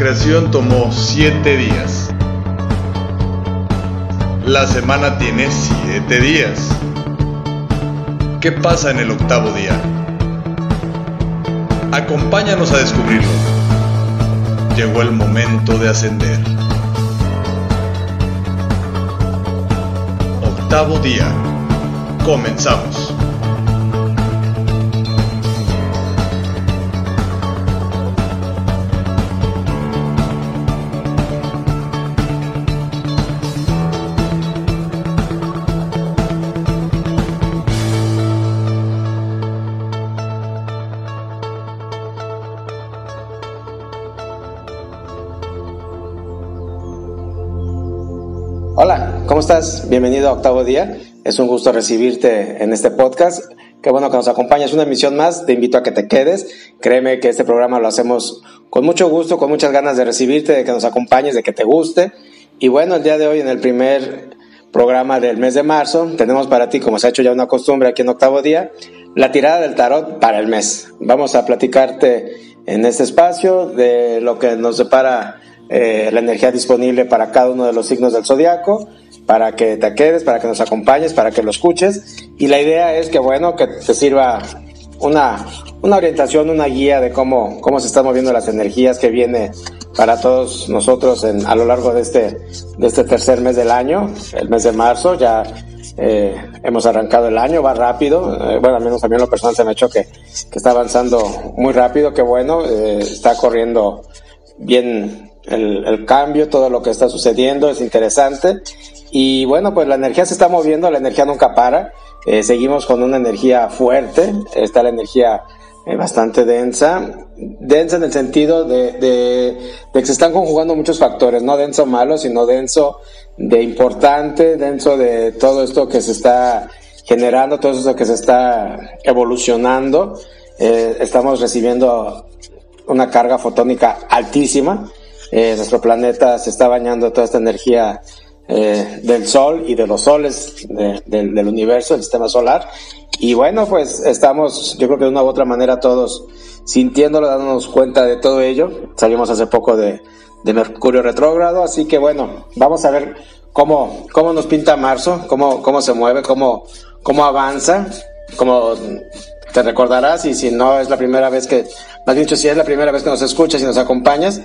Creación tomó siete días. La semana tiene siete días. ¿Qué pasa en el octavo día? Acompáñanos a descubrirlo. Llegó el momento de ascender. Octavo día. Comenzamos. Bienvenido a Octavo Día. Es un gusto recibirte en este podcast. Qué bueno que nos acompañas. Una emisión más. Te invito a que te quedes. Créeme que este programa lo hacemos con mucho gusto, con muchas ganas de recibirte, de que nos acompañes, de que te guste. Y bueno, el día de hoy, en el primer programa del mes de marzo, tenemos para ti, como se ha hecho ya una costumbre aquí en Octavo Día, la tirada del tarot para el mes. Vamos a platicarte en este espacio de lo que nos separa eh, la energía disponible para cada uno de los signos del zodiaco, para que te quedes, para que nos acompañes, para que lo escuches. Y la idea es que, bueno, que te sirva una, una orientación, una guía de cómo, cómo se están moviendo las energías que viene para todos nosotros en, a lo largo de este, de este tercer mes del año, el mes de marzo. Ya eh, hemos arrancado el año, va rápido. Eh, bueno, al menos a mí en lo personal se me ha hecho que, que está avanzando muy rápido, que bueno, eh, está corriendo bien el, el, cambio, todo lo que está sucediendo, es interesante. Y bueno, pues la energía se está moviendo, la energía nunca para. Eh, seguimos con una energía fuerte, está la energía eh, bastante densa, densa en el sentido de, de, de, que se están conjugando muchos factores, no denso malo, sino denso de importante, denso de todo esto que se está generando, todo esto que se está evolucionando. Eh, estamos recibiendo una carga fotónica altísima eh, nuestro planeta se está bañando toda esta energía eh, del Sol y de los soles de, de, del universo, el sistema solar. Y bueno, pues estamos, yo creo que de una u otra manera todos sintiéndolo, dándonos cuenta de todo ello. Salimos hace poco de, de Mercurio retrógrado, así que bueno, vamos a ver cómo, cómo nos pinta marzo, cómo, cómo se mueve, cómo, cómo avanza, cómo te recordarás y si no es la primera vez que, más dicho, si es la primera vez que nos escuchas y nos acompañas,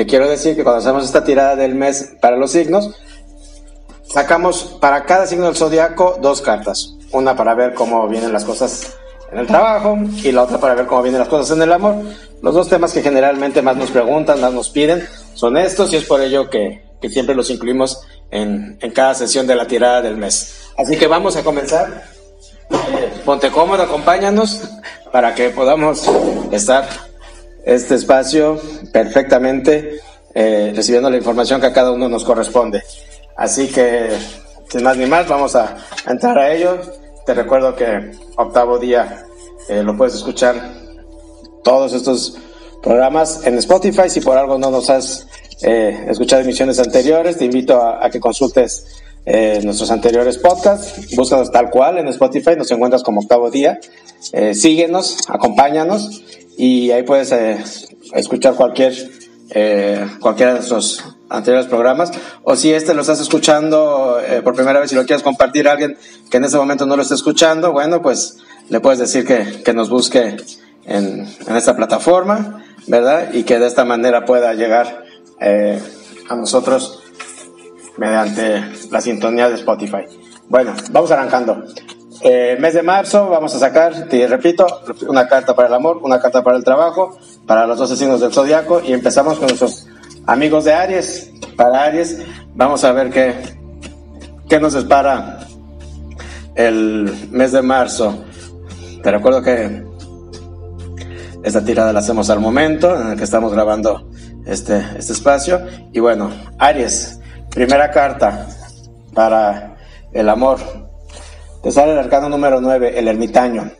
te quiero decir que cuando hacemos esta tirada del mes para los signos, sacamos para cada signo del zodiaco dos cartas. Una para ver cómo vienen las cosas en el trabajo y la otra para ver cómo vienen las cosas en el amor. Los dos temas que generalmente más nos preguntan, más nos piden, son estos y es por ello que, que siempre los incluimos en, en, cada sesión de la tirada del mes. Así que vamos a comenzar. Eh, ponte cómodo, acompáñanos para que podamos estar este espacio perfectamente, eh, recibiendo la información que a cada uno nos corresponde. Así que, sin más ni más, vamos a, entrar a ello. Te recuerdo que octavo día eh, lo puedes escuchar todos estos programas en Spotify. Si por algo no nos has eh, escuchado emisiones anteriores, te invito a, a que consultes eh, nuestros anteriores podcasts. Búscanos tal cual en Spotify, nos encuentras como octavo día. Eh, síguenos, acompáñanos y ahí puedes eh, escuchar cualquier eh, cualquiera de nuestros anteriores programas. O si este lo estás escuchando eh, por primera vez y lo quieres compartir a alguien que en ese momento no lo está escuchando bueno pues le puedes decir que, que nos busque en, en, esta plataforma verdad y que de esta manera pueda llegar a nosotros mediante la sintonía de Spotify. Bueno vamos arrancando eh, mes de marzo vamos a sacar, te repito, una carta para el amor, una carta para el trabajo, para los 12 signos del zodiaco y empezamos con nuestros amigos de Aries. Para Aries vamos a ver qué, qué nos espera el mes de marzo. Te recuerdo que esta tirada la hacemos al momento en el que estamos grabando este, este espacio. Y bueno, Aries, primera carta para el amor, te sale el arcano número 9, el ermitaño.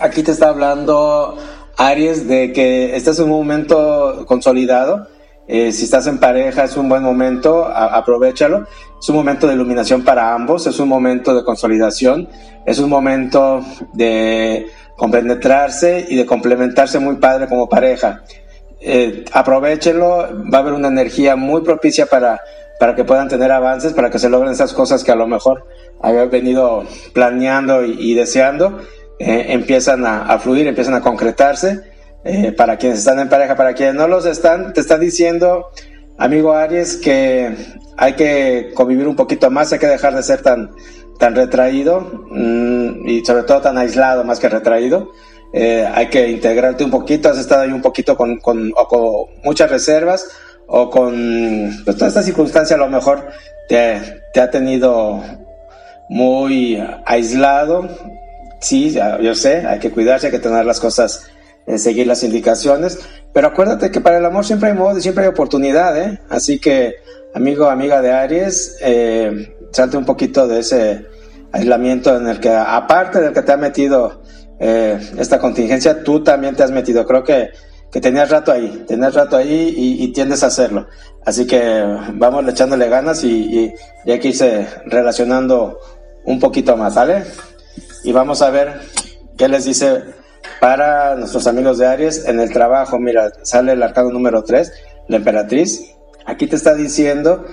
Aquí te está hablando Aries de que estás en un momento consolidado. Eh, si estás en pareja es un buen momento, a, aprovechalo. Es un momento de iluminación para ambos, es un momento de consolidación, es un momento de compenetrarse y de complementarse muy padre como pareja. eh, aprovechenlo, va a haber una energía muy propicia para, para que puedan tener avances, para que se logren esas cosas que a lo mejor habían venido planeando y, deseando, eh, empiezan a, fluir, empiezan a concretarse. Eh, para quienes están en pareja, para quienes no los están, te están diciendo, amigo Aries, que hay que convivir un poquito más, hay que dejar de ser tan, tan retraído mm, y sobre todo tan aislado más que retraído. Eh, hay que integrarte un poquito, has estado ahí un poquito con, con, muchas reservas o con pues, toda esta circunstancia a lo mejor te, te ha tenido muy aislado. Sí, yo sé, hay que cuidarse, hay que tener las cosas, eh, seguir las indicaciones, pero acuérdate que para el amor siempre hay modo y siempre hay oportunidad, ¿eh? Así que, amigo, amiga de Aries, eh, salte un poquito de ese aislamiento en el que, aparte del que te ha metido eh, esta contingencia, tú también te has metido. Creo que, que tenías rato ahí, tenías rato ahí y, tiendes a hacerlo. Así que vamos echándole ganas y, y, hay que irse relacionando un poquito más, ¿vale? Y vamos a ver qué les dice para nuestros amigos de Aries en el trabajo. Mira, sale el arcano número 3, la emperatriz. Aquí te está diciendo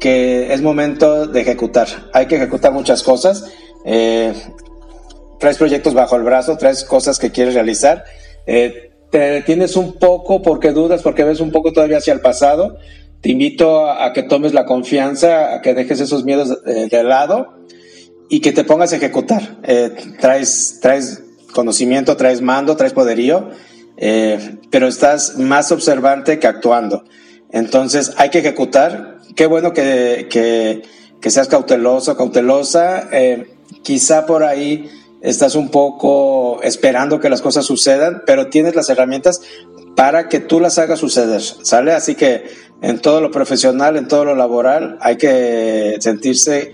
que es momento de ejecutar. Hay que ejecutar muchas cosas. Eh, traes proyectos bajo el brazo, traes cosas que quieres realizar. Eh, te tienes un poco porque dudas, porque ves un poco todavía hacia el pasado. Te invito a, que tomes la confianza, a que dejes esos miedos de, de lado y que te pongas a ejecutar. Eh, traes, traes conocimiento, traes mando, traes poderío, pero estás más observante que actuando. Entonces hay que ejecutar qué bueno que, que, seas cauteloso, cautelosa. Eh, quizá por ahí estás un poco esperando que las cosas sucedan, pero tienes las herramientas para que tú las hagas suceder, ¿sale? Así que en todo lo profesional, en todo lo laboral, hay que sentirse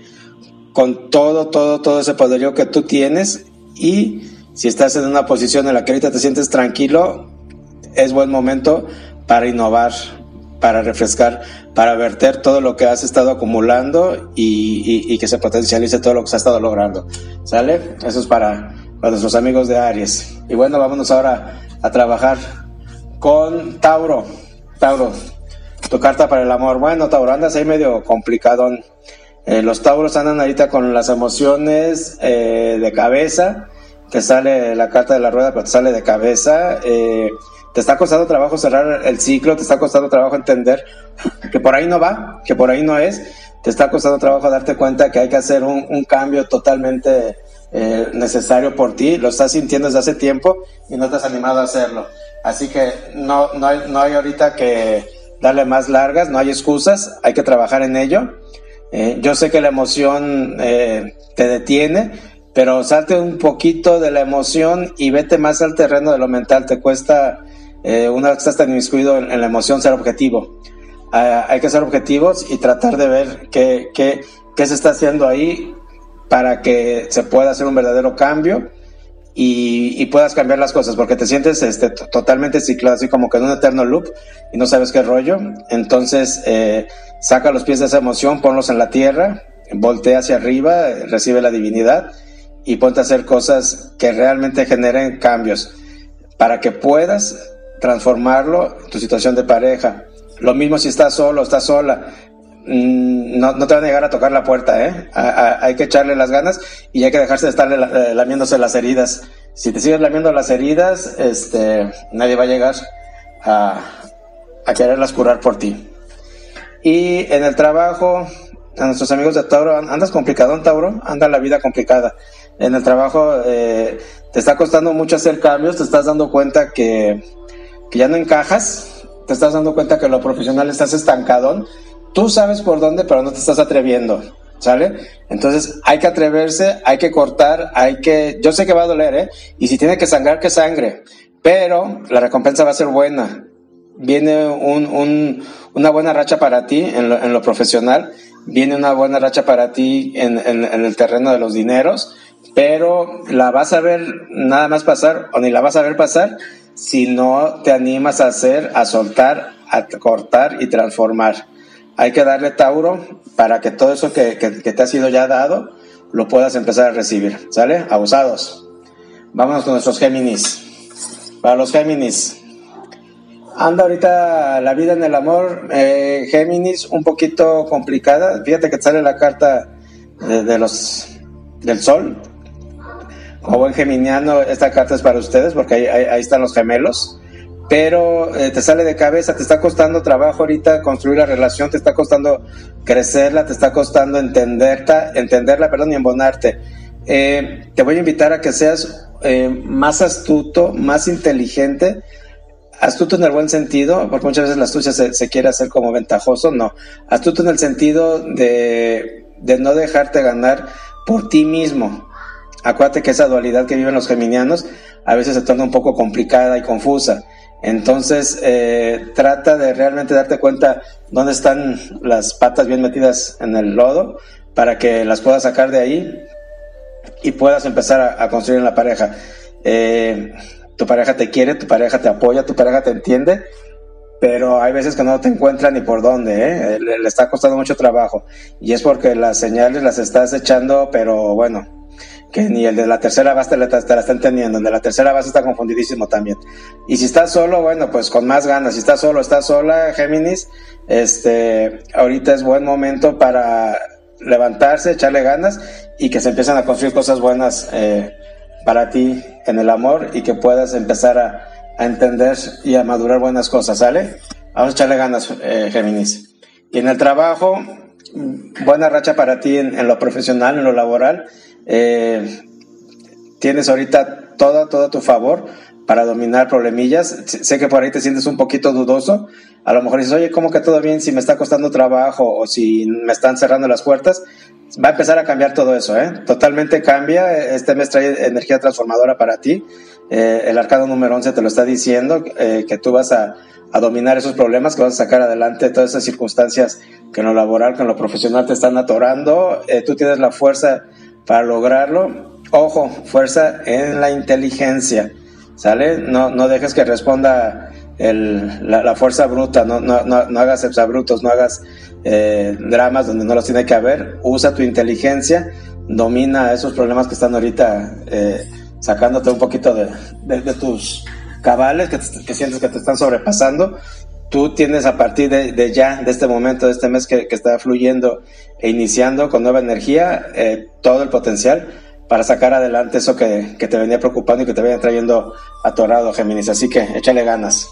con todo, todo, todo ese poderío que tú tienes y si estás en una posición en la que ahorita te sientes tranquilo, es buen momento para innovar, para refrescar, para verter todo lo que has estado acumulando y, que se potencialice todo lo que se ha estado logrando. ¿Sale? Eso es para, para nuestros amigos de Aries. Y bueno, vámonos ahora a trabajar con Tauro. Tauro, tu carta para el amor. Bueno, Tauro, andas ahí medio complicado. Eh, los Tauros andan ahorita con las emociones eh, de cabeza. Te sale la carta de la rueda, pero te sale de cabeza. Eh, te está costando trabajo cerrar el ciclo, te está costando trabajo entender que por ahí no va, que por ahí no es, te está costando trabajo darte cuenta que hay que hacer un, cambio totalmente necesario por ti, lo estás sintiendo desde hace tiempo y no te has animado a hacerlo. Así que no, no, hay, no hay ahorita que darle más largas, no hay excusas, hay que trabajar en ello. Eh, yo sé que la emoción eh, te detiene, pero salte un poquito de la emoción y vete más al terreno de lo mental. Te cuesta eh, una vez que estás tan inmiscuido en, la emoción, ser objetivo. Ah, hay que ser objetivos y tratar de ver qué, qué, qué, se está haciendo ahí para que se pueda hacer un verdadero cambio y, puedas cambiar las cosas, porque te sientes este, totalmente ciclado, así como que en un eterno loop y no sabes qué rollo. Entonces, eh, saca los pies de esa emoción, ponlos en la tierra, voltea hacia arriba, recibe la divinidad y ponte a hacer cosas que realmente generen cambios para que puedas transformarlo en tu situación de pareja. Lo mismo si estás solo, estás sola. Mm, no, te van a llegar a tocar la puerta, ¿eh? hay que echarle las ganas y hay que dejarse de estar eh, lamiéndose las heridas. Si te sigues lamiendo las heridas, este, nadie va a llegar a, quererlas curar por ti. Y en el trabajo, a nuestros amigos de Tauro, andas complicado, Tauro, anda la vida complicada. En el trabajo eh, te está costando mucho hacer cambios, te estás dando cuenta que que ya no encajas, te estás dando cuenta que lo profesional estás estancado, tú sabes por dónde, pero no te estás atreviendo, ¿sale? Entonces hay que atreverse, hay que cortar, hay que, yo sé que va a doler, ¿eh? Y si tiene que sangrar, que sangre, pero la recompensa va a ser buena. Viene un, un, una buena racha para ti en lo, en lo, profesional, viene una buena racha para ti en, el terreno de los dineros, pero la vas a ver nada más pasar o ni la vas a ver pasar si no te animas a hacer, a soltar, a cortar y transformar. Hay que darle Tauro para que todo eso que, te ha sido ya dado lo puedas empezar a recibir. ¿Sale? Abusados. Vámonos con nuestros Géminis. Para los Géminis, Anda ahorita la vida en el amor, eh, Géminis, un poquito complicada. Fíjate que sale la carta de, los del sol. Como buen geminiano, esta carta es para ustedes porque ahí, están los gemelos. Pero eh, te sale de cabeza, te está costando trabajo ahorita construir la relación, te está costando crecerla, te está costando entenderla, entenderla, perdón, y embonarte. Eh, te voy a invitar a que seas más astuto, más inteligente astuto en el buen sentido, porque muchas veces la astucia se, quiere hacer como ventajoso, no. Astuto en el sentido de, no dejarte ganar por ti mismo. Acuérdate que esa dualidad que viven los geminianos a veces se torna un poco complicada y confusa. Entonces, eh, trata de realmente darte cuenta dónde están las patas bien metidas en el lodo para que las puedas sacar de ahí y puedas empezar a, a construir en la pareja. Eh, tu pareja te quiere, tu pareja te apoya, tu pareja te entiende, pero hay veces que no te encuentra ni por dónde, ¿eh? le, está costando mucho trabajo. Y es porque las señales las estás echando, pero bueno, que ni el de la tercera base te la, está entendiendo, el de la tercera base está confundidísimo también. Y si estás solo, bueno, pues con más ganas, si estás solo, estás sola, Géminis, este, ahorita es buen momento para levantarse, echarle ganas y que se empiecen a construir cosas buenas eh, para ti en el amor y que puedas empezar a, entender y a madurar buenas cosas, ¿sale? Vamos a echarle ganas, eh, Géminis. Y en el trabajo, buena racha para ti en, lo profesional, en lo laboral. Eh, tienes ahorita todo, todo a tu favor para dominar problemillas. Sé que por ahí te sientes un poquito dudoso. A lo mejor dices, oye, ¿cómo que todo bien si me está costando trabajo o si me están cerrando las puertas? va a empezar a cambiar todo eso, ¿eh? Totalmente cambia. Este mes trae energía transformadora para ti. Eh, el arcado número 11 te lo está diciendo, eh, que tú vas a, dominar esos problemas, que vas a sacar adelante todas esas circunstancias que en lo laboral, que en lo profesional te están atorando. Tú tienes la fuerza para lograrlo. Ojo, fuerza en la inteligencia, ¿sale? No, no dejes que responda la, fuerza bruta, no, no, no, no hagas exabrutos, no hagas eh, dramas donde no los tiene que haber, usa tu inteligencia, domina esos problemas que están ahorita eh, sacándote un poquito de, tus cabales que, sientes que te están sobrepasando. Tú tienes a partir de, ya, de este momento, de este mes que, está fluyendo e iniciando con nueva energía, eh, todo el potencial para sacar adelante eso que, que, te venía preocupando y que te venía trayendo atorado, Géminis. Así que échale ganas.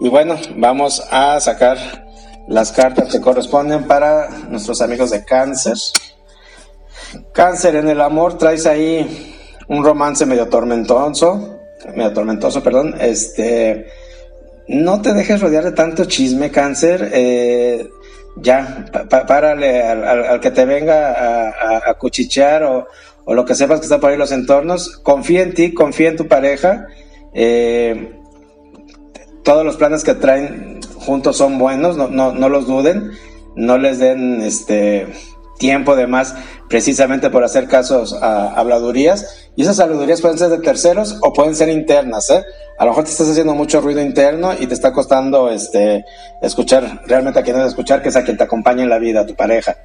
Y bueno, vamos a sacar las cartas que corresponden para nuestros amigos de cáncer. Cáncer en el amor, traes ahí un romance medio tormentoso, medio tormentoso, perdón. Este, no te dejes rodear de tanto chisme, cáncer. Eh, ya, párale al, que te venga a, cuchichear o, lo que sepas que está por ahí los entornos. Confía en ti, confía en tu pareja. Eh, todos los planes que traen juntos son buenos, no, no, no los duden, no les den este tiempo de más precisamente por hacer casos a habladurías y esas habladurías pueden ser de terceros o pueden ser internas, ¿eh? A lo mejor te estás haciendo mucho ruido interno y te está costando este escuchar realmente a quien escuchar, que es a quien te acompaña en la vida, a tu pareja.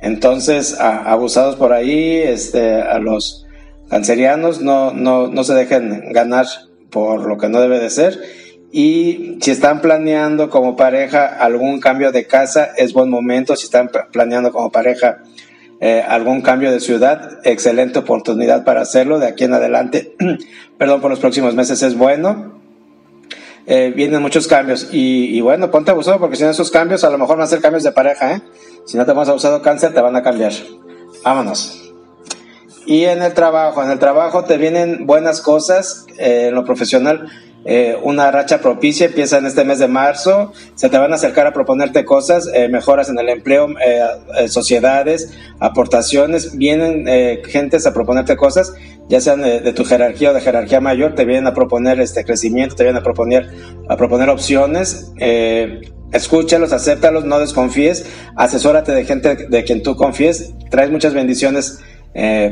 Entonces, abusados por ahí, este, a los cancerianos no, no, no se dejen ganar por lo que no debe de ser y si están planeando como pareja algún cambio de casa, es buen momento. Si están planeando como pareja eh, algún cambio de ciudad, excelente oportunidad para hacerlo. De aquí en adelante, perdón, por los próximos meses es bueno. Eh, vienen muchos cambios y, bueno, ponte abusado porque si no esos cambios a lo mejor van a ser cambios de pareja, ¿eh? Si no te hemos abusado cáncer, te van a cambiar. Vámonos. Y en el trabajo, en el trabajo te vienen buenas cosas, eh, en lo profesional eh, una racha propicia, empieza en este mes de marzo, se te van a acercar a proponerte cosas, eh, mejoras en el empleo, eh, sociedades, aportaciones, vienen gentes a proponerte cosas, ya sean de, tu jerarquía o de jerarquía mayor, te vienen a proponer este crecimiento, te vienen a proponer, a proponer opciones, escúchalos, acéptalos, no desconfíes, asesórate de gente de quien tú confíes, traes muchas bendiciones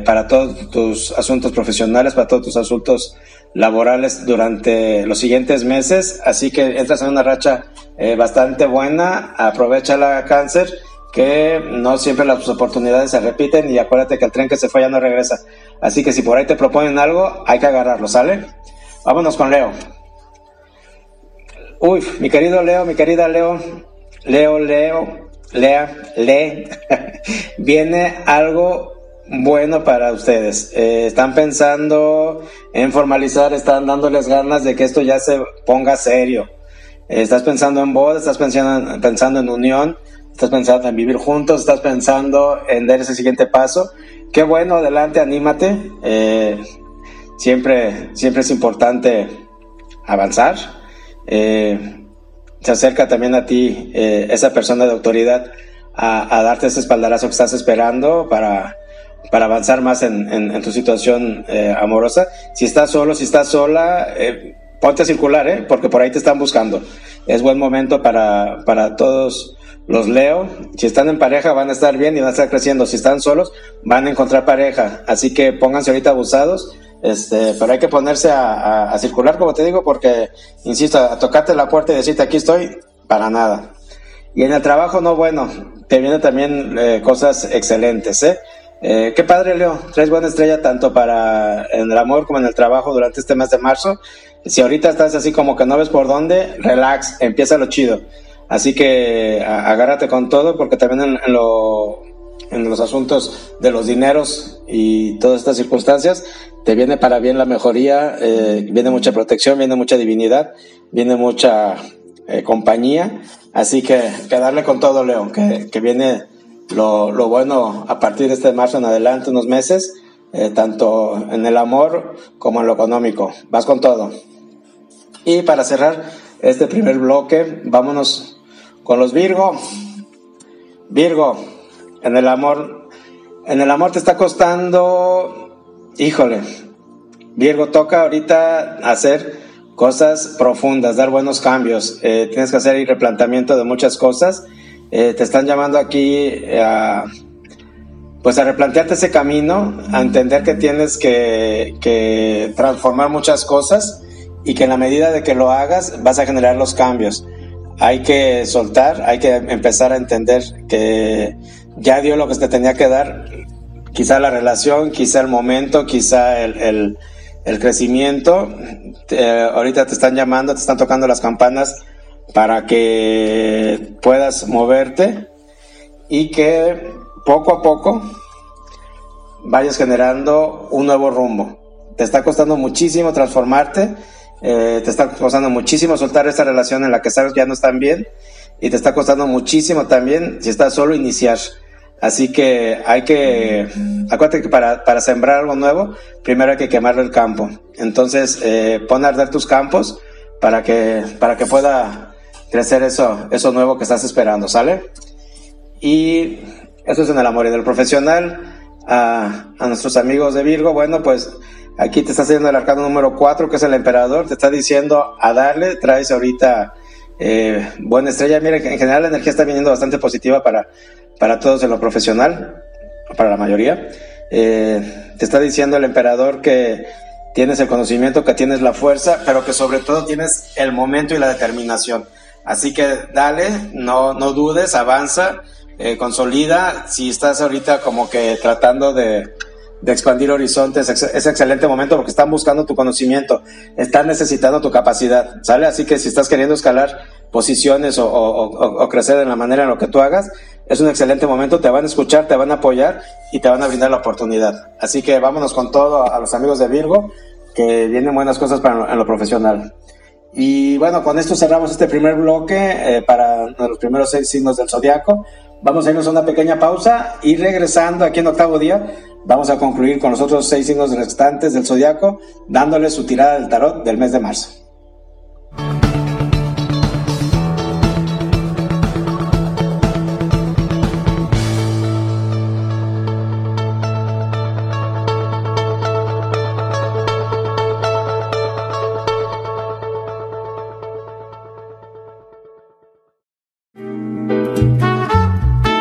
para todos tus asuntos profesionales, para todos tus asuntos laborales durante los siguientes meses, así que entras en una racha eh, bastante buena, aprovecha la cáncer, que no siempre las oportunidades se repiten y acuérdate que el tren que se fue ya no regresa. Así que si por ahí te proponen algo, hay que agarrarlo, ¿sale? Vámonos con Leo. Uy, mi querido Leo, mi querida Leo, Leo, Leo, Lea, Lee, viene algo bueno para ustedes. Eh, están pensando en formalizar, están dándoles ganas de que esto ya se ponga serio. Eh, estás pensando en boda, estás pensando, pensando en unión, estás pensando en vivir juntos, estás pensando en dar ese siguiente paso. Qué bueno, adelante, anímate. Eh, siempre, siempre es importante avanzar. se acerca también a ti esa persona de autoridad a, darte ese espaldarazo que estás esperando para, para avanzar más en, en, tu situación eh, amorosa. Si estás solo, si estás sola, eh, ponte a circular, ¿eh? porque por ahí te están buscando. Es buen momento para, para todos los leo. Si están en pareja van a estar bien y van a estar creciendo. Si están solos van a encontrar pareja. Así que pónganse ahorita abusados. Este, pero hay que ponerse a, a, circular, como te digo, porque, insisto, a tocarte la puerta y decirte aquí estoy, para nada. Y en el trabajo, no, bueno, te vienen también eh, cosas excelentes, ¿eh? ¿Eh? Qué padre, Leo. Traes buena estrella tanto para en el amor como en el trabajo durante este mes de marzo. Si ahorita estás así como que no ves por dónde, relax, empieza lo chido. Así que agárrate con todo porque también en, en, lo, en los asuntos de los dineros y todas estas circunstancias te viene para bien la mejoría, eh, viene mucha protección, viene mucha divinidad, viene mucha eh, compañía. Así que, que, darle con todo, León, que, que viene lo, lo, bueno a partir de este marzo en adelante, unos meses, eh, tanto en el amor como en lo económico. Vas con todo. Y para cerrar este primer bloque, vámonos con los Virgo. Virgo, en el amor, en el amor te está costando, híjole, Virgo toca ahorita hacer cosas profundas, dar buenos cambios. Eh, tienes que hacer el replanteamiento de muchas cosas. Eh, te están llamando aquí eh, a, pues a replantearte ese camino, a entender que tienes que, transformar muchas cosas y que en la medida de que lo hagas vas a generar los cambios. Hay que soltar, hay que empezar a entender que ya dio lo que te tenía que dar, quizá la relación, quizá el momento, quizá el, el el crecimiento. ahorita te están llamando, te están tocando las campanas para que puedas moverte y que poco a poco vayas generando un nuevo rumbo. Te está costando muchísimo transformarte, eh, te está costando muchísimo soltar esta relación en la que sabes ya no están bien y te está costando muchísimo también, si estás solo, iniciar. Así que hay que, acuérdate que para, para sembrar algo nuevo, primero hay que quemarlo el campo. Entonces, eh, pon a arder tus campos para que, para que pueda crecer eso, eso nuevo que estás esperando, ¿sale? Y eso es en el amor y del profesional. A, a nuestros amigos de Virgo, bueno, pues aquí te está haciendo el arcano número 4, que es el emperador, te está diciendo a darle, traes ahorita eh, buena estrella. Mira, en general la energía está viniendo bastante positiva para para todos en lo profesional, para la mayoría. Eh, te está diciendo el emperador que tienes el conocimiento, que tienes la fuerza, pero que sobre todo tienes el momento y la determinación. Así que dale, no, no dudes, avanza, eh, consolida. Si estás ahorita como que tratando de, de expandir horizontes, es excelente momento porque están buscando tu conocimiento, están necesitando tu capacidad, ¿sale? Así que si estás queriendo escalar posiciones o, crecer en la manera en lo que tú hagas, es un excelente momento, te van a escuchar, te van a apoyar y te van a brindar la oportunidad. Así que vámonos con todo a los amigos de Virgo, que vienen buenas cosas para en lo profesional. Y bueno, con esto cerramos este primer bloque eh, para los primeros seis signos del zodiaco. Vamos a irnos a una pequeña pausa y regresando aquí en octavo día, vamos a concluir con los otros seis signos restantes del zodiaco, dándoles su tirada del tarot del mes de marzo.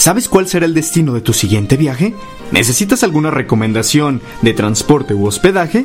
¿Sabes cuál será el destino de tu siguiente viaje? ¿Necesitas alguna recomendación de transporte u hospedaje?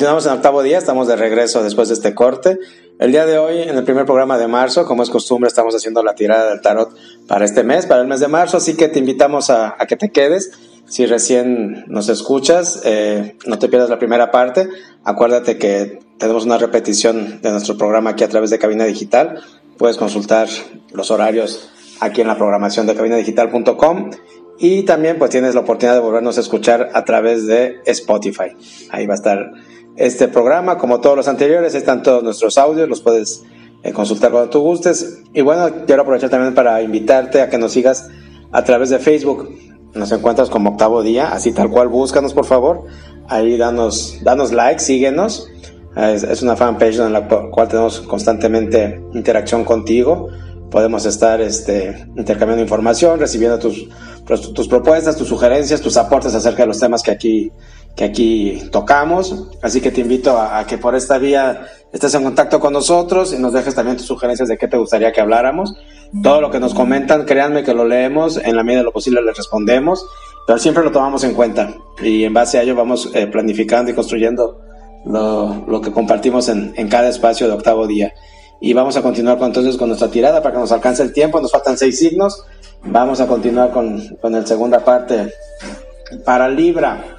Continuamos en octavo día, estamos de regreso después de este corte. El día de hoy, en el primer programa de marzo, como es costumbre, estamos haciendo la tirada del tarot para este mes, para el mes de marzo, así que te invitamos a, que te quedes. Si recién nos escuchas, eh, no te pierdas la primera parte. Acuérdate que tenemos una repetición de nuestro programa aquí a través de Cabina Digital. Puedes consultar los horarios aquí en la programación de cabinadigital.com y también pues tienes la oportunidad de volvernos a escuchar a través de Spotify. Ahí va a estar este programa, como todos los anteriores, están todos nuestros audios, los puedes eh, consultar cuando tú gustes. Y bueno, quiero aprovechar también para invitarte a que nos sigas a través de Facebook. Nos encuentras como octavo día, así tal cual, búscanos por favor. Ahí danos, danos like, síguenos. Es, una fanpage en la cual tenemos constantemente interacción contigo. Podemos estar este, intercambiando información, recibiendo tus, tus propuestas, tus sugerencias, tus aportes acerca de los temas que aquí que aquí tocamos. Así que te invito a, que por esta vía estés en contacto con nosotros y nos dejes también tus sugerencias de qué te gustaría que habláramos. Todo lo que nos comentan, créanme que lo leemos, en la medida de lo posible les respondemos, pero siempre lo tomamos en cuenta y en base a ello vamos eh, planificando y construyendo lo, lo que compartimos en, en, cada espacio de octavo día. Y vamos a continuar con, entonces con nuestra tirada para que nos alcance el tiempo, nos faltan seis signos. Vamos a continuar con, con la segunda parte. Para Libra,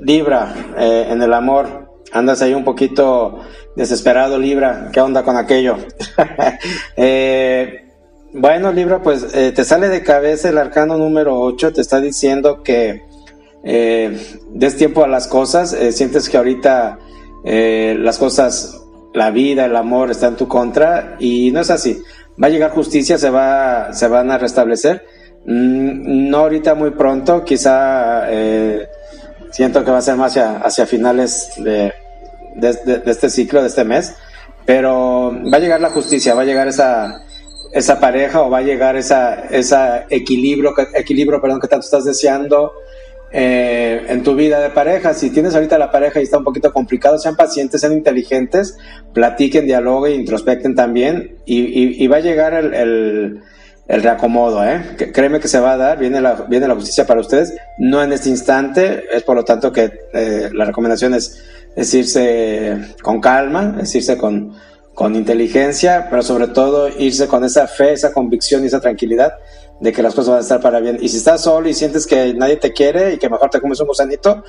Libra, eh, en el amor, andas ahí un poquito desesperado, Libra, ¿qué onda con aquello? Eh, bueno, Libra, pues eh, te sale de cabeza el arcano número 8, te está diciendo que des tiempo a las cosas, sientes que ahorita las cosas, la vida, el amor está en tu contra y no es así. Va a llegar justicia, se, va, se van a restablecer. Mm, no ahorita muy pronto, quizá siento que va a ser más hacia, finales de, este ciclo, de este mes, pero va a llegar la justicia, va a llegar esa, esa pareja o va a llegar esa, esa equilibrio, equilibrio perdón, que tanto estás deseando eh, en tu vida de pareja. Si tienes ahorita la pareja y está un poquito complicado, sean pacientes, sean inteligentes, platiquen, dialoguen, introspecten también y, va a llegar el reacomodo, ¿eh? Créeme que se va a dar, viene la, viene la justicia para ustedes, no en este instante, es por lo tanto que eh, la recomendación es, irse con calma, es irse con, con inteligencia, pero sobre todo irse con esa fe, esa convicción y esa tranquilidad de que las cosas van a estar para bien. Y si estás solo y sientes que nadie te quiere y que mejor te comes un gusanito,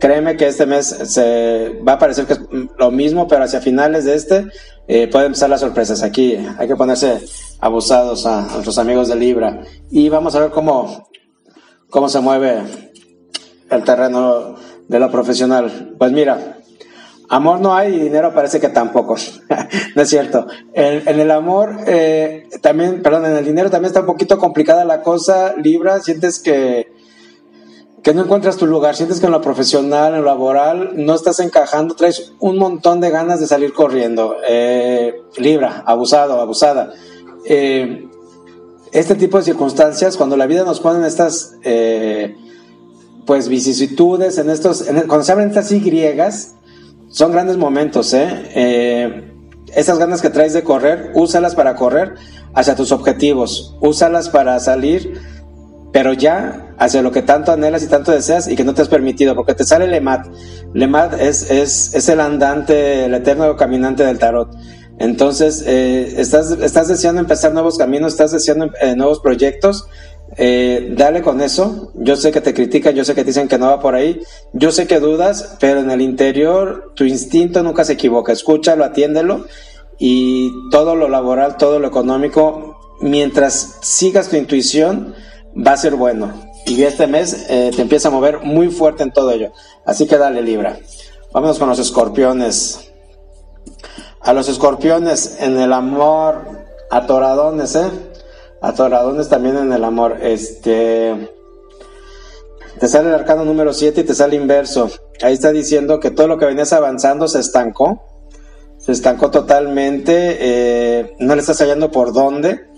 créeme que este mes se va a parecer que es lo mismo, pero hacia finales de este eh, pueden empezar las sorpresas. Aquí hay que ponerse abusados a, nuestros amigos de Libra. Y vamos a ver cómo, cómo se mueve el terreno de lo profesional. Pues mira, amor no hay y dinero parece que tampoco. no es cierto. En, el amor, eh, también, perdón, en el dinero también está un poquito complicada la cosa. Libra, sientes que que no encuentras tu lugar, sientes que en lo profesional, en lo laboral, no estás encajando, traes un montón de ganas de salir corriendo. Eh, libra, abusado, abusada. Eh, este tipo de circunstancias, cuando la vida nos pone en estas eh, pues vicisitudes, en estos, cuando se abren estas Y, son grandes momentos, ¿eh? Esas ganas que traes de correr, úsalas para correr hacia tus objetivos, úsalas para salir, pero ya hacia lo que tanto anhelas y tanto deseas y que no te has permitido, porque te sale Lemat. Lemat es, es, es el andante, el eterno caminante del tarot. Entonces, eh, estás, estás deseando empezar nuevos caminos, estás deseando eh, nuevos proyectos, eh, dale con eso. Yo sé que te critican, yo sé que te dicen que no va por ahí, yo sé que dudas, pero en el interior tu instinto nunca se equivoca. Escúchalo, atiéndelo y todo lo laboral, todo lo económico, mientras sigas tu intuición, va a ser bueno. Y este mes eh, te empieza a mover muy fuerte en todo ello. Así que dale Libra. Vámonos con los escorpiones. A los escorpiones en el amor, atoradones, ¿eh? atoradones también en el amor. Este. Te sale el arcano número 7 y te sale inverso. Ahí está diciendo que todo lo que venías avanzando se estancó. Se estancó totalmente. Eh, no le estás hallando por dónde.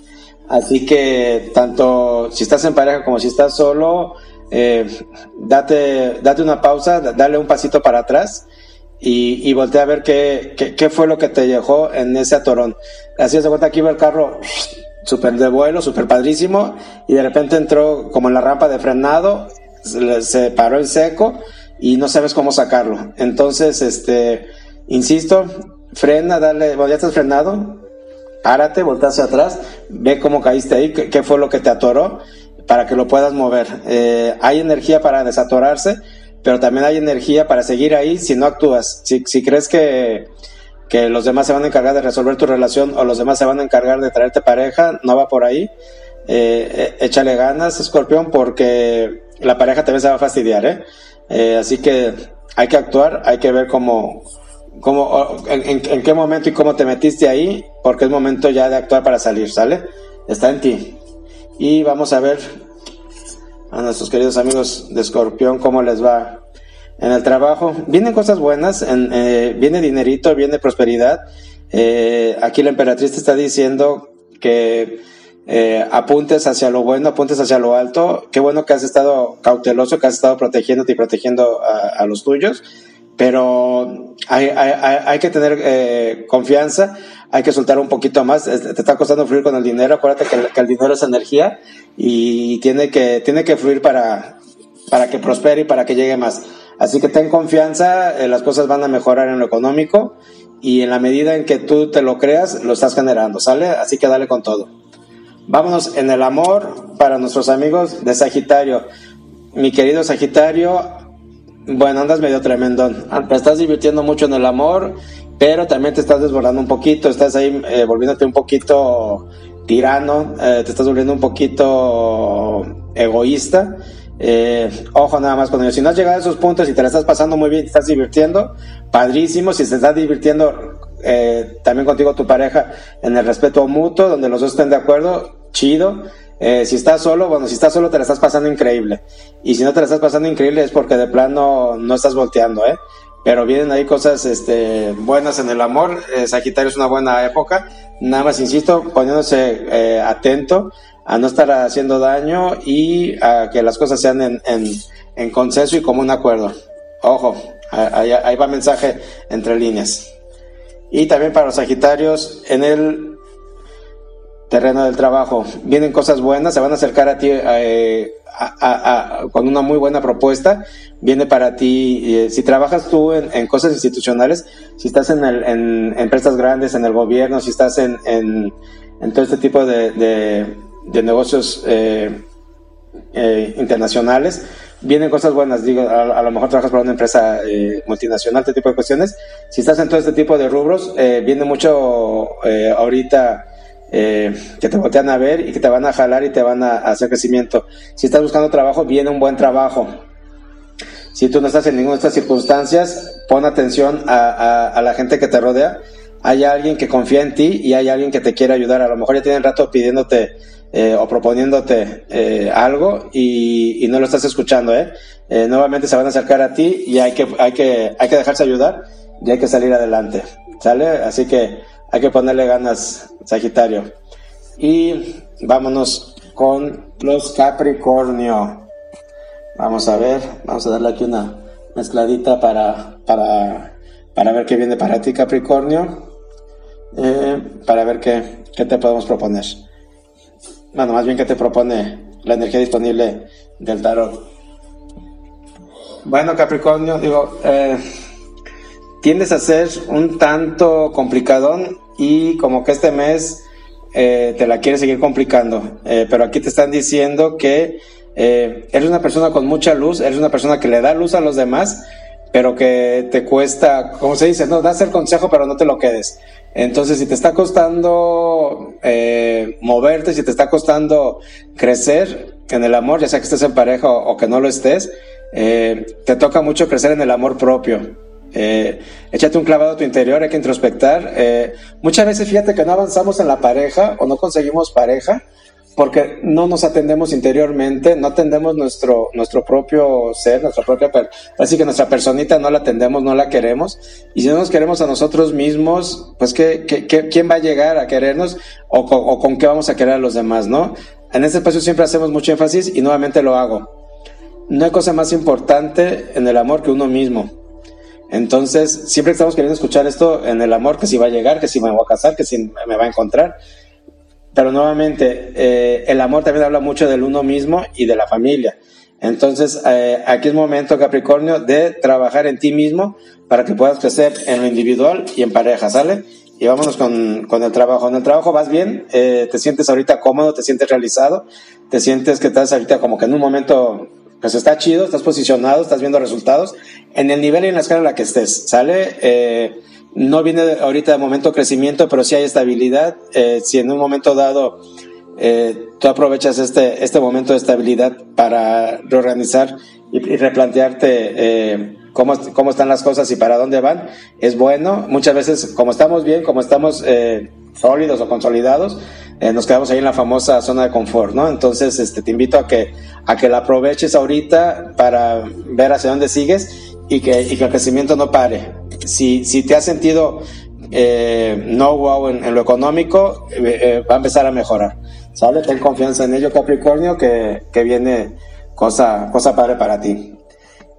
Así que tanto si estás en pareja como si estás solo, eh, date, date una pausa, dale un pasito para atrás y, y voltea a ver qué, qué, qué, fue lo que te dejó en ese atorón. Así es de cuenta, aquí va el carro súper de vuelo, súper padrísimo, y de repente entró como en la rampa de frenado, se, paró en seco y no sabes cómo sacarlo. Entonces, este, insisto, frena, dale, bueno, ya estás frenado, párate, voltea hacia atrás, ve cómo caíste ahí, qué, fue lo que te atoró, para que lo puedas mover. Eh, hay energía para desatorarse, pero también hay energía para seguir ahí si no actúas. Si, si crees que que los demás se van a encargar de resolver tu relación o los demás se van a encargar de traerte pareja, no va por ahí. Eh, eh, échale ganas, escorpión, porque la pareja también se va a fastidiar, ¿eh? eh así que hay que actuar, hay que ver cómo, cómo en, en, qué momento y cómo te metiste ahí, porque es momento ya de actuar para salir, ¿sale? Está en ti. Y vamos a ver a nuestros queridos amigos de escorpión cómo les va en el trabajo. Vienen cosas buenas, eh, viene dinerito, viene prosperidad. Eh, aquí la emperatriz te está diciendo que eh, apuntes hacia lo bueno, apuntes hacia lo alto. Qué bueno que has estado cauteloso, que has estado protegiéndote y protegiendo a, los tuyos. Pero hay, hay, hay que tener confianza, hay que soltar un poquito más. Te está costando fluir con el dinero. Acuérdate que, que el dinero es energía y tiene que, tiene que fluir para, para que prospere y para que llegue más. Así que ten confianza, eh, las cosas van a mejorar en lo económico y en la medida en que tú te lo creas, lo estás generando, ¿sale? Así que dale con todo. Vámonos en el amor para nuestros amigos de Sagitario. Mi querido Sagitario, bueno, andas medio tremendón. Te estás divirtiendo mucho en el amor, pero también te estás desbordando un poquito, estás ahí eh, volviéndote un poquito tirano, eh, te estás volviendo un poquito egoísta eh, ojo nada más con ellos. Si no has llegado a esos puntos y te la estás pasando muy bien, te estás divirtiendo, padrísimo. Si te estás divirtiendo eh, también contigo tu pareja en el respeto mutuo, donde los dos estén de acuerdo, chido. Eh, si estás solo, bueno, si estás solo te la estás pasando increíble. Y si no te la estás pasando increíble es porque de plano no estás volteando, ¿eh? Pero vienen ahí cosas este, buenas en el amor. Sagitario es una buena época. Nada más, insisto, poniéndose atento a no estar haciendo daño y a que las cosas sean en, en, consenso y como un acuerdo. Ojo, ahí, va mensaje entre líneas. Y también para los Sagitarios, en el terreno del trabajo, vienen cosas buenas, se van a acercar a ti eh, con una muy buena propuesta, viene para ti, eh, si trabajas tú en, cosas institucionales, si estás en, el, en, empresas grandes, en el gobierno, si estás en, en, todo este tipo de de negocios eh, eh, internacionales, vienen cosas buenas. Digo, a, lo mejor trabajas para una empresa eh, multinacional, este tipo de cuestiones. Si estás en todo este tipo de rubros, viene mucho ahorita que te voltean a ver y que te van a jalar y te van a, hacer crecimiento. Si estás buscando trabajo, viene un buen trabajo. Si tú no estás en ninguna de estas circunstancias, pon atención a, a la gente que te rodea. Hay alguien que confía en ti y hay alguien que te quiere ayudar. A lo mejor ya tienen rato pidiéndote eh, o proponiéndote eh, algo y, no lo estás escuchando, ¿eh? ¿eh? Nuevamente se van a acercar a ti y hay que, hay que, hay que dejarse ayudar y hay que salir adelante, ¿sale? Así que hay que ponerle ganas, Sagitario. Y vámonos con los Capricornio. Vamos a ver, vamos a darle aquí una mezcladita para, para para ver qué viene para ti, Capricornio, eh, para ver qué, qué te podemos proponer. Bueno, más bien qué te propone la energía disponible del tarot. Bueno, Capricornio, digo, eh, tiendes a ser un tanto complicadón y como que este mes eh, te la quieres seguir complicando, eh, pero aquí te están diciendo que eres una persona con mucha luz, eres una persona que le da luz a los demás, pero que te cuesta, como se dice, no, das el consejo, pero no te lo quedes. Entonces, si te está costando moverte, si te está costando crecer en el amor, ya sea que estés en pareja o que no lo estés, eh, te toca mucho crecer en el amor propio. Eh, échate un clavado a tu interior, hay que introspectar. Eh, muchas veces fíjate que no avanzamos en la pareja o no conseguimos pareja porque no nos atendemos interiormente, no atendemos nuestro, nuestro propio ser, nuestra propia, así que nuestra personita no la atendemos, no la queremos. Y si no nos queremos a nosotros mismos, pues ¿qué, quién va a llegar a querernos o, o con qué vamos a querer a los demás, no? En este espacio siempre hacemos mucho énfasis y nuevamente lo hago no hay cosa más importante en el amor que uno mismo. Entonces, siempre estamos queriendo escuchar esto en el amor, que si va a llegar, que si me voy a casar, que si me va a encontrar. Pero nuevamente, eh, el amor también habla mucho del uno mismo y de la familia. Entonces, eh, aquí es momento, Capricornio, de trabajar en ti mismo para que puedas crecer en lo individual y en pareja, ¿sale? Y vámonos con, con el trabajo. En el trabajo vas bien, eh, te sientes ahorita cómodo, te sientes realizado, te sientes que estás ahorita como que en un momento pues está chido, estás posicionado, estás viendo resultados en el nivel y en la escala en la que estés, ¿sale? Eh, no viene ahorita de momento crecimiento, pero sí hay estabilidad. Eh, si en un momento dado eh, tú aprovechas este, este momento de estabilidad para reorganizar y, replantearte cómo, cómo están las cosas y para dónde van, es bueno. Muchas veces, como estamos bien, como estamos sólidos o consolidados, eh, nos quedamos ahí en la famosa zona de confort, ¿no? Entonces, este, te invito a que, a que la aproveches ahorita para ver hacia dónde sigues y que, y que el crecimiento no pare. Si, si te has sentido eh, no wow en, lo económico, eh, va a empezar a mejorar. ¿Sale? Ten confianza en ello, Capricornio, que, que viene cosa, cosa padre para ti.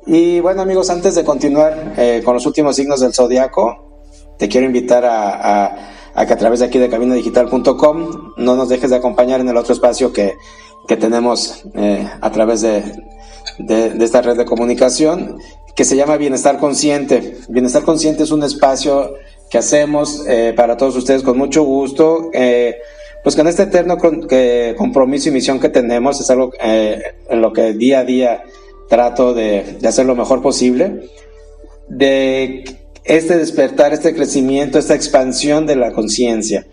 Y bueno, amigos, antes de continuar con los últimos signos del zodiaco, te quiero invitar a que a través de aquí de cabinadigital.com no nos dejes de acompañar en el otro espacio que, que tenemos eh, a través de, de, esta red de comunicación que se llama Bienestar Consciente. Bienestar Consciente es un espacio que hacemos eh, para todos ustedes con mucho gusto. Eh, pues con este eterno compromiso y misión que tenemos es algo en lo que día a día trato de, de hacer lo mejor posible, de este despertar, este crecimiento, esta expansión de la conciencia.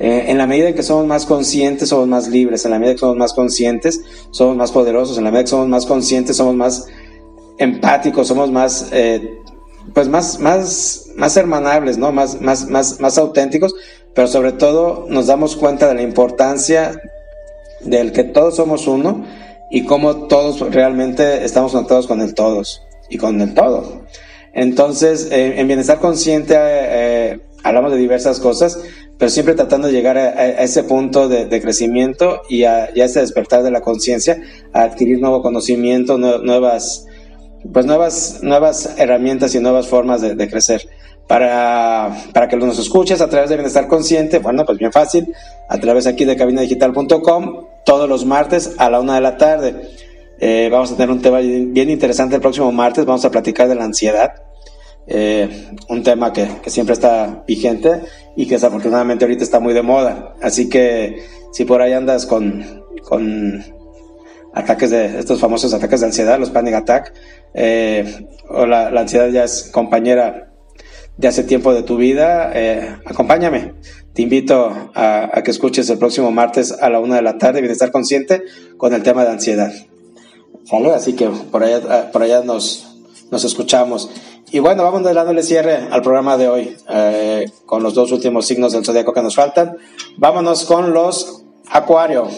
Eh, en la medida en que somos más conscientes, somos más libres. En la medida en que somos más conscientes, somos más poderosos. En la medida en que somos más conscientes, somos más empáticos, somos más, eh, pues más, más, más hermanables, ¿no? Más, más, más, más auténticos. Pero sobre todo nos damos cuenta de la importancia del que todos somos uno y cómo todos realmente estamos conectados con el todos y con el todo. Entonces, eh, en bienestar consciente eh, hablamos de diversas cosas, pero siempre tratando de llegar a, ese punto de, crecimiento y a, ese despertar de la conciencia, a adquirir nuevo conocimiento, nuevas, pues nuevas, nuevas herramientas y nuevas formas de, crecer. Para, para, que nos escuches a través de Bienestar Consciente, bueno, pues bien fácil, a través aquí de cabinadigital.com, todos los martes a la una de la tarde. Eh, vamos a tener un tema bien interesante el próximo martes. Vamos a platicar de la ansiedad. Eh, un tema que, siempre está vigente y que desafortunadamente ahorita está muy de moda. Así que si por ahí andas con, con ataques de estos famosos ataques de ansiedad, los panic attack, eh, o la, ansiedad ya es compañera de hace tiempo de tu vida, acompáñame. Te invito a, a, que escuches el próximo martes a la una de la tarde, Bienestar Consciente, con el tema de ansiedad. Así que por allá, por allá nos, nos escuchamos. Y bueno, vamos dándole cierre al programa de hoy eh, con los dos últimos signos del zodiaco que nos faltan. Vámonos con los Acuario.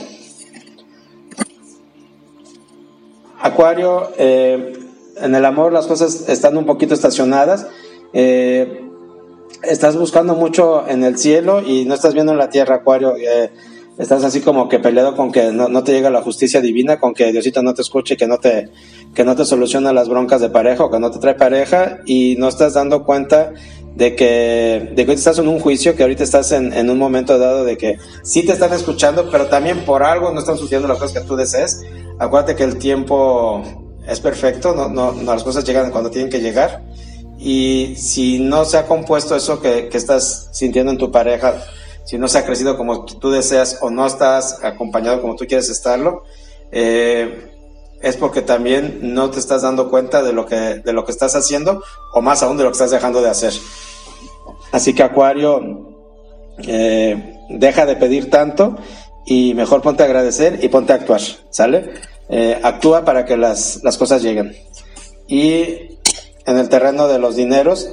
Acuario, eh, en el amor las cosas están un poquito estacionadas. Eh, estás buscando mucho en el cielo y no estás viendo en la tierra, Acuario. estás así como que peleado con que no, te llega la justicia divina, con que Diosito no te escuche, que no te, que no te soluciona las broncas de pareja o que no te trae pareja y no estás dando cuenta de que, de que estás en un juicio, que ahorita estás en, en, un momento dado de que sí te están escuchando, pero también por algo no están sucediendo las cosas que tú desees. Acuérdate que el tiempo es perfecto, no, no, las cosas llegan cuando tienen que llegar. Y si no se ha compuesto eso que, que estás sintiendo en tu pareja, si no se ha crecido como tú deseas o no estás acompañado como tú quieres estarlo, eh, es porque también no te estás dando cuenta de lo que, de lo que estás haciendo o más aún de lo que estás dejando de hacer. Así que Acuario, eh, deja de pedir tanto y mejor ponte a agradecer y ponte a actuar, ¿sale? Eh, actúa para que las, las cosas lleguen. Y en el terreno de los dineros,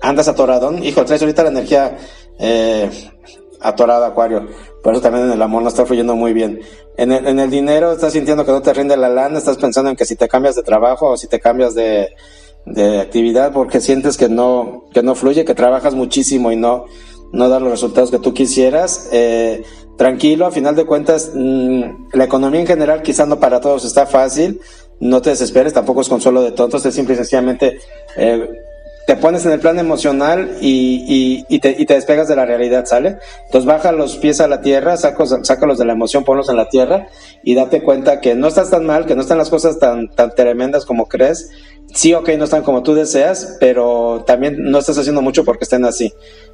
andas atoradón. Hijo, traes ahorita la energía eh, atorada, Acuario. Por eso también en el amor no está fluyendo muy bien. En el, en el dinero estás sintiendo que no te rinde la lana, estás pensando en que si te cambias de trabajo o si te cambias de, de actividad porque sientes que no, que no fluye, que trabajas muchísimo y no, no da los resultados que tú quisieras. Eh, tranquilo, a final de cuentas, mmm, la economía en general quizás no para todos está fácil. No te desesperes, tampoco es consuelo de tontos, es simple y sencillamente eh, te pones en el plan emocional y, y, te, y, te, despegas de la realidad, ¿sale? Entonces baja los pies a la tierra, sácalos de la emoción, ponlos en la tierra y date cuenta que no estás tan mal, que no están las cosas tan, tan tremendas como crees. Sí, ok, no están como tú deseas, pero también no estás haciendo mucho porque estén así.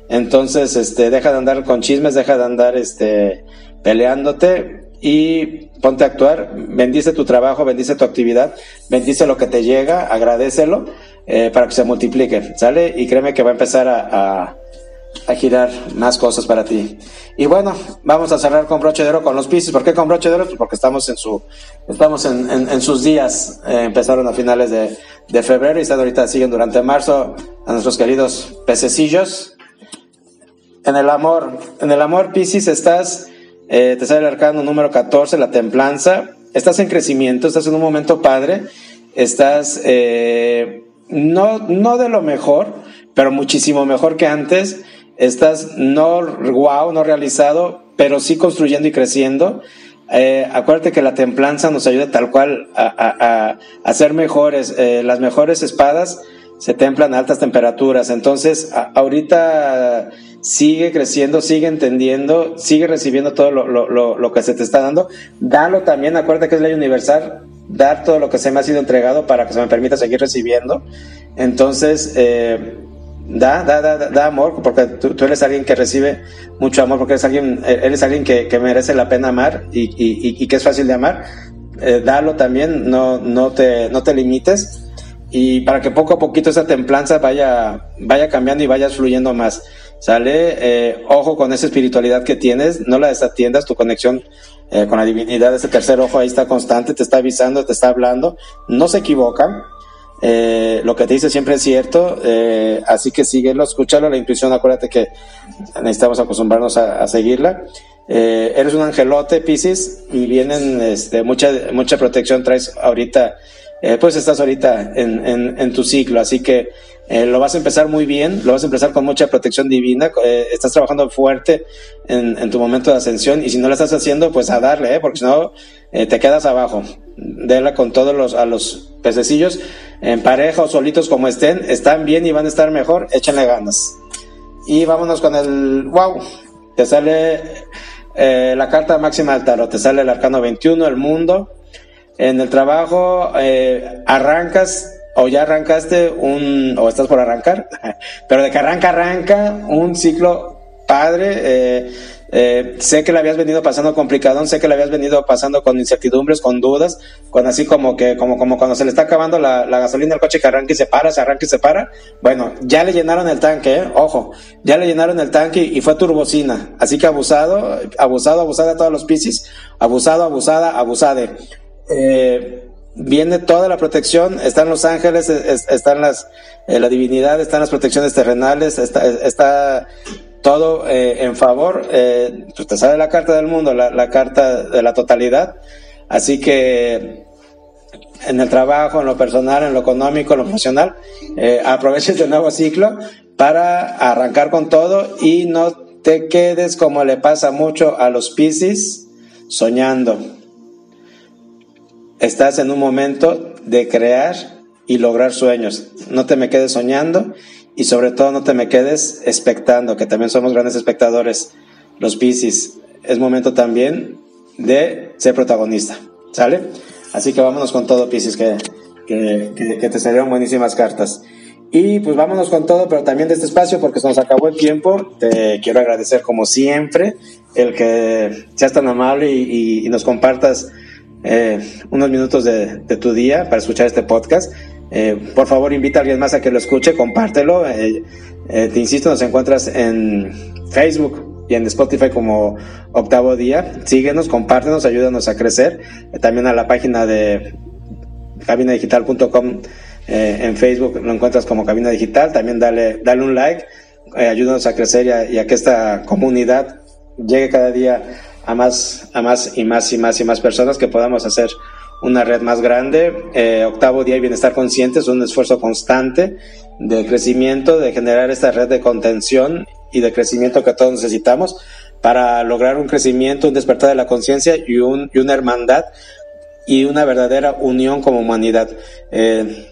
Entonces, este, deja de andar con chismes, deja de andar, este, peleándote y ponte a actuar, bendice tu trabajo, bendice tu actividad, bendice lo que te llega, agradecelo eh, para que se multiplique, ¿sale? Y créeme que va a empezar a, a, girar más cosas para ti. Y bueno, vamos a cerrar con broche de oro con los Pisces. ¿Por qué con broche de oro? Pues porque estamos en su, estamos en, en, sus días. Eh, empezaron a finales de, de, febrero y están ahorita siguen durante marzo a nuestros queridos pececillos. En el amor, en el amor Pisces estás, eh, te sale el arcano número 14, la templanza. Estás en crecimiento, estás en un momento padre, estás eh, no, no de lo mejor, pero muchísimo mejor que antes. Estás no wow, no realizado, pero sí construyendo y creciendo. Eh, acuérdate que la templanza nos ayuda tal cual a, a, a ser mejores. Eh, las mejores espadas se templan a altas temperaturas. Entonces, ahorita sigue creciendo, sigue entendiendo, sigue recibiendo todo lo, lo, lo, que se te está dando. Dalo también, acuérdate que es ley universal dar todo lo que se me ha sido entregado para que se me permita seguir recibiendo. Entonces, eh, da, da, da, da, amor, porque tú, eres alguien que recibe mucho amor, porque eres alguien, eres alguien que, que merece la pena amar y, y, y, que es fácil de amar. Eh, dalo también, no, no, te, no te limites. Y para que poco a poquito esa templanza vaya, vaya cambiando y vayas fluyendo más. ¿Sale? Eh, ojo con esa espiritualidad que tienes, no la desatiendas, tu conexión eh, con la divinidad, ese tercer ojo ahí está constante, te está avisando, te está hablando, no se equivoca, eh, lo que te dice siempre es cierto, eh, así que síguelo, escúchalo, la intuición, acuérdate que necesitamos acostumbrarnos a, seguirla. Eh, eres un angelote, Pisces, y vienen este, mucha, mucha protección, traes ahorita, eh, pues estás ahorita en, en, en tu ciclo, así que eh, lo vas a empezar muy bien, lo vas a empezar con mucha protección divina, eh, estás trabajando fuerte en, en, tu momento de ascensión y si no lo estás haciendo, pues a darle, ¿eh? porque si no, eh, te quedas abajo. Dela con todos los, a los pececillos, en pareja o solitos como estén, están bien y van a estar mejor, échenle ganas. Y vámonos con el wow, te sale la carta máxima del tarot, te sale el arcano 21, el mundo. En el trabajo arrancas o ya arrancaste un, o estás por arrancar, pero de que arranca, arranca un ciclo padre. Eh, eh, sé que le habías venido pasando complicado, sé que le habías venido pasando con incertidumbres, con dudas, con así como que, como, como cuando se le está acabando la, la gasolina al coche que arranca y se para, se arranca y se para. Bueno, ya le llenaron el tanque, ¿eh? ojo, ya le llenaron el tanque y, fue turbocina. Así que abusado, abusado, abusada a todos los piscis, abusado, abusada, abusade. Eh, viene toda la protección, están los ángeles, están las, eh, la divinidad, están las protecciones terrenales, está, está todo eh, en favor, eh, pues te sale la carta del mundo, la, carta de la totalidad, así que en el trabajo, en lo personal, en lo económico, en lo emocional, eh, este nuevo ciclo para arrancar con todo y no te quedes como le pasa mucho a los Piscis, soñando. Estás en un momento de crear y lograr sueños. No te me quedes soñando y sobre todo no te me quedes expectando, que también somos grandes espectadores, los Piscis. Es momento también de ser protagonista, ¿sale? Así que vámonos con todo, Piscis, que, que, te salieron buenísimas cartas. Y pues vámonos con todo, pero también de este espacio, porque se nos acabó el tiempo. Te quiero agradecer, como siempre, el que seas tan amable y, nos compartas eh, unos minutos de, tu día para escuchar este podcast. Eh, por favor, invita a alguien más a que lo escuche, compártelo. Eh, te insisto, nos encuentras en Facebook y en Spotify como Octavo Día. Síguenos, compártenos, ayúdanos a crecer. también a la página de cabinadigital.com eh, en Facebook lo encuentras como Cabina Digital. También dale, dale un like, eh, ayúdanos a crecer y a, que esta comunidad llegue cada día a más, a más y más y más y más personas, que podamos hacer una red más grande. Eh, octavo día y bienestar consciente es un esfuerzo constante de crecimiento, de generar esta red de contención y de crecimiento que todos necesitamos para lograr un crecimiento, un despertar de la conciencia y, un, y una hermandad y una verdadera unión como humanidad. Eh,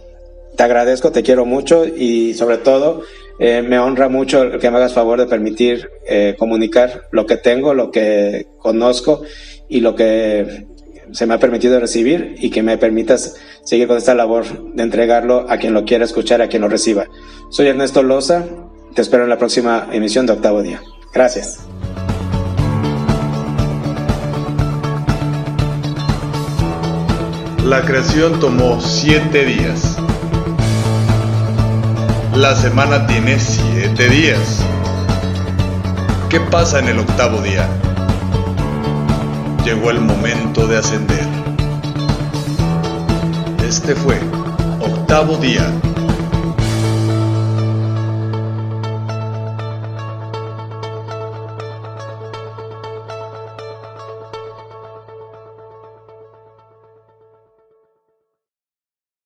te agradezco, te quiero mucho y sobre todo eh, me honra mucho que me hagas favor de permitir eh, comunicar lo que tengo, lo que conozco y lo que se me ha permitido recibir y que me permitas seguir con esta labor de entregarlo a quien lo quiera escuchar, a quien lo reciba. Soy Ernesto Loza, te espero en la próxima emisión de Octavo Día. Gracias. La creación tomó siete días la semana tiene siete días. ¿Qué pasa en el octavo día? Llegó el momento de ascender. Este fue Octavo Día